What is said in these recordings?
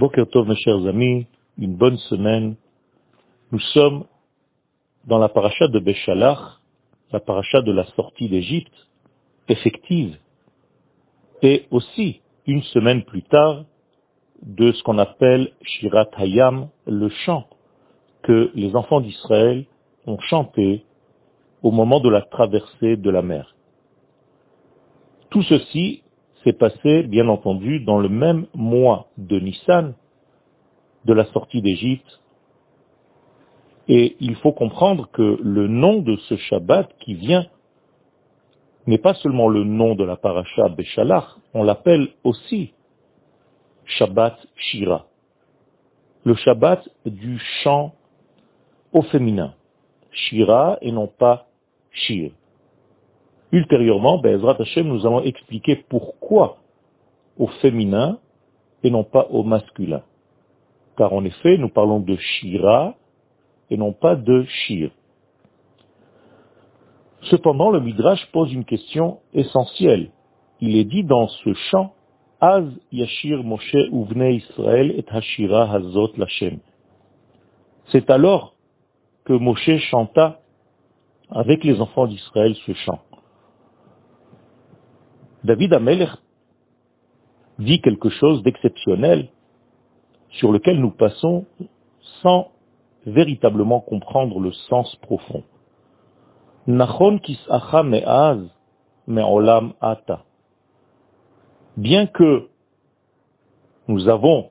Boker Tov, mes chers amis, une bonne semaine. Nous sommes dans la paracha de Béchalach, la paracha de la sortie d'Égypte, effective, et aussi, une semaine plus tard, de ce qu'on appelle Shirat Hayam, le chant que les enfants d'Israël ont chanté au moment de la traversée de la mer. Tout ceci s'est passé, bien entendu, dans le même mois de Nissan, de la sortie d'Égypte. Et il faut comprendre que le nom de ce Shabbat qui vient n'est pas seulement le nom de la paracha Béchalach, on l'appelle aussi Shabbat Shira, le Shabbat du chant au féminin, Shira et non pas Shir. Ultérieurement, Bezrat Hashem, nous allons expliquer pourquoi au féminin et non pas au masculin. Car en effet, nous parlons de Shira et non pas de Shir. Cependant, le Midrash pose une question essentielle. Il est dit dans ce chant, Az Yashir Moshe Uvne Israël et Hashira Hazot Lashem. C'est alors que Moshe chanta avec les enfants d'Israël ce chant. David Amelech dit quelque chose d'exceptionnel sur lequel nous passons sans véritablement comprendre le sens profond. Bien que nous avons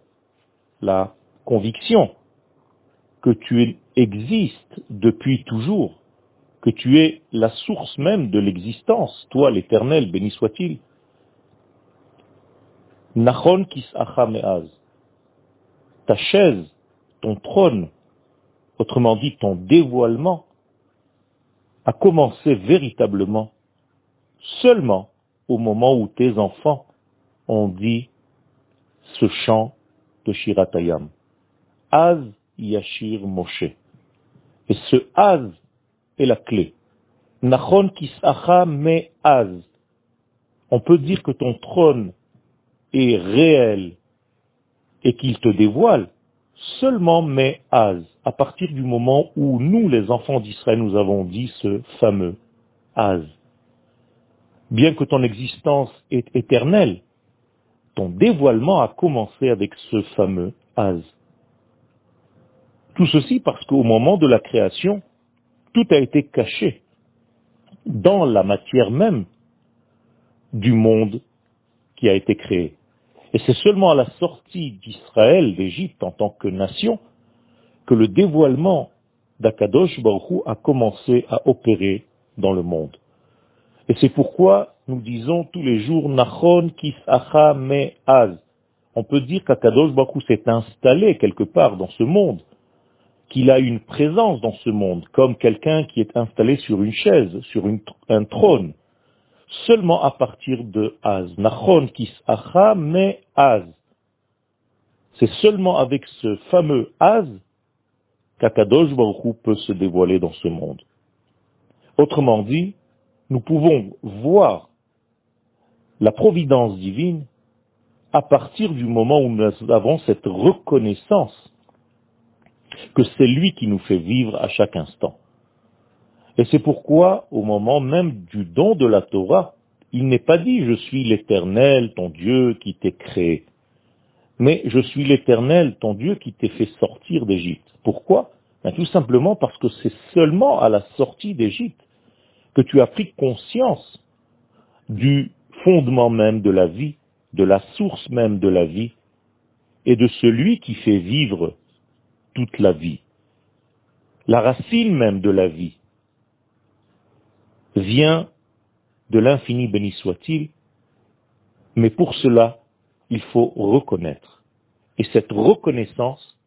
la conviction que tu existes depuis toujours, que tu es la source même de l'existence, toi l'éternel, béni soit-il. Nachon kis'acha me'az. Ta chaise, ton trône, autrement dit ton dévoilement, a commencé véritablement seulement au moment où tes enfants ont dit ce chant de Shiratayam. Az Yashir Moshe. Et ce Az est la clé. Nachon kis'acha me az. On peut dire que ton trône est réel et qu'il te dévoile seulement mais az, à partir du moment où nous, les enfants d'Israël, nous avons dit ce fameux az. Bien que ton existence est éternelle, ton dévoilement a commencé avec ce fameux az. Tout ceci parce qu'au moment de la création, tout a été caché dans la matière même du monde qui a été créé. Et c'est seulement à la sortie d'Israël, d'Égypte en tant que nation, que le dévoilement d'Akadosh Baruch a commencé à opérer dans le monde. Et c'est pourquoi nous disons tous les jours Nachon Kisacha Az. On peut dire qu'Akadosh Baruch s'est installé quelque part dans ce monde, qu'il a une présence dans ce monde, comme quelqu'un qui est installé sur une chaise, sur un trône seulement à partir de Az. Nachon kis'acha mais Az. C'est seulement avec ce fameux Az qu'Akadosh Baruch peut se dévoiler dans ce monde. Autrement dit, nous pouvons voir la providence divine à partir du moment où nous avons cette reconnaissance que c'est lui qui nous fait vivre à chaque instant. Et c'est pourquoi, au moment même du don de la Torah, il n'est pas dit je suis l'éternel, ton Dieu qui t'est créé. Mais je suis l'éternel, ton Dieu qui t'est fait sortir d'Égypte. Pourquoi? Ben, Tout simplement parce que c'est seulement à la sortie d'Égypte que tu as pris conscience du fondement même de la vie, de la source même de la vie, et de celui qui fait vivre toute la vie. La racine même de la vie, vient de l'infini béni soit-il, mais pour cela, il faut reconnaître. Et cette reconnaissance,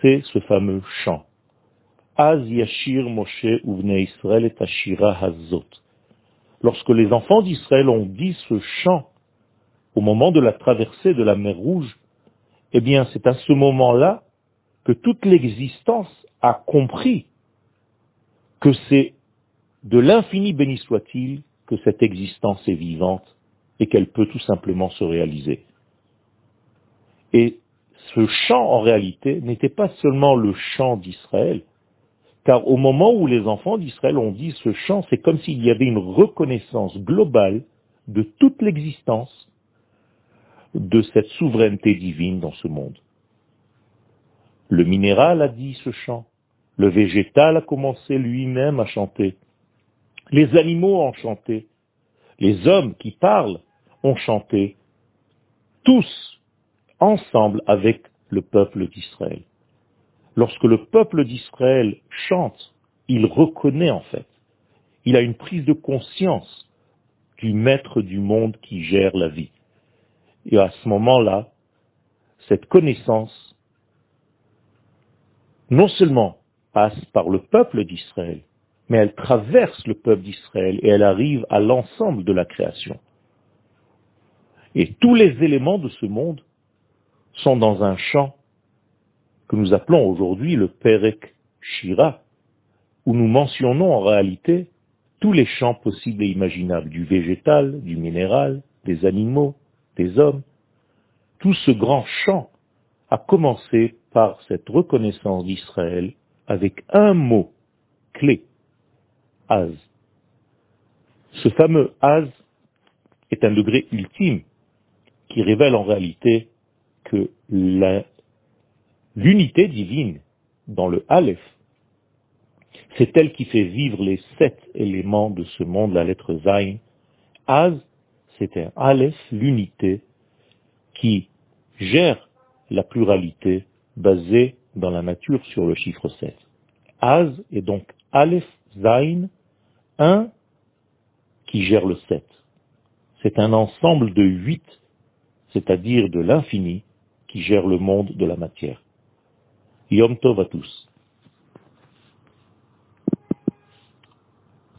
c'est ce fameux chant. Az yashir Moshe uvne Israël et ashira hazot. Lorsque les enfants d'Israël ont dit ce chant au moment de la traversée de la mer Rouge, eh bien c'est à ce moment-là que toute l'existence a compris que c'est de l'infini béni soit-il que cette existence est vivante et qu'elle peut tout simplement se réaliser. Et ce chant, en réalité, n'était pas seulement le chant d'Israël, car au moment où les enfants d'Israël ont dit ce chant, c'est comme s'il y avait une reconnaissance globale de toute l'existence de cette souveraineté divine dans ce monde. Le minéral a dit ce chant, le végétal a commencé lui-même à chanter, les animaux ont chanté, les hommes qui parlent ont chanté, tous ensemble avec le peuple d'Israël. Lorsque le peuple d'Israël chante, il reconnaît en fait, il a une prise de conscience du maître du monde qui gère la vie. Et à ce moment-là, cette connaissance non seulement passe par le peuple d'Israël, mais elle traverse le peuple d'Israël et elle arrive à l'ensemble de la création. Et tous les éléments de ce monde sont dans un champ que nous appelons aujourd'hui le Perek Shira, où nous mentionnons en réalité tous les champs possibles et imaginables, du végétal, du minéral, des animaux, des hommes. Tout ce grand champ a commencé par cette reconnaissance d'Israël avec un mot clé, Az. Ce fameux Az est un degré ultime qui révèle en réalité que l'unité divine dans le Aleph, c'est elle qui fait vivre les sept éléments de ce monde, la lettre Zain. Az, c'est un Aleph, l'unité, qui gère la pluralité basée dans la nature sur le chiffre 7. Az est donc Aleph, Zain, un qui gère le 7. C'est un ensemble de huit, c'est-à-dire de l'infini, qui gère le monde de la matière. Yom Tov.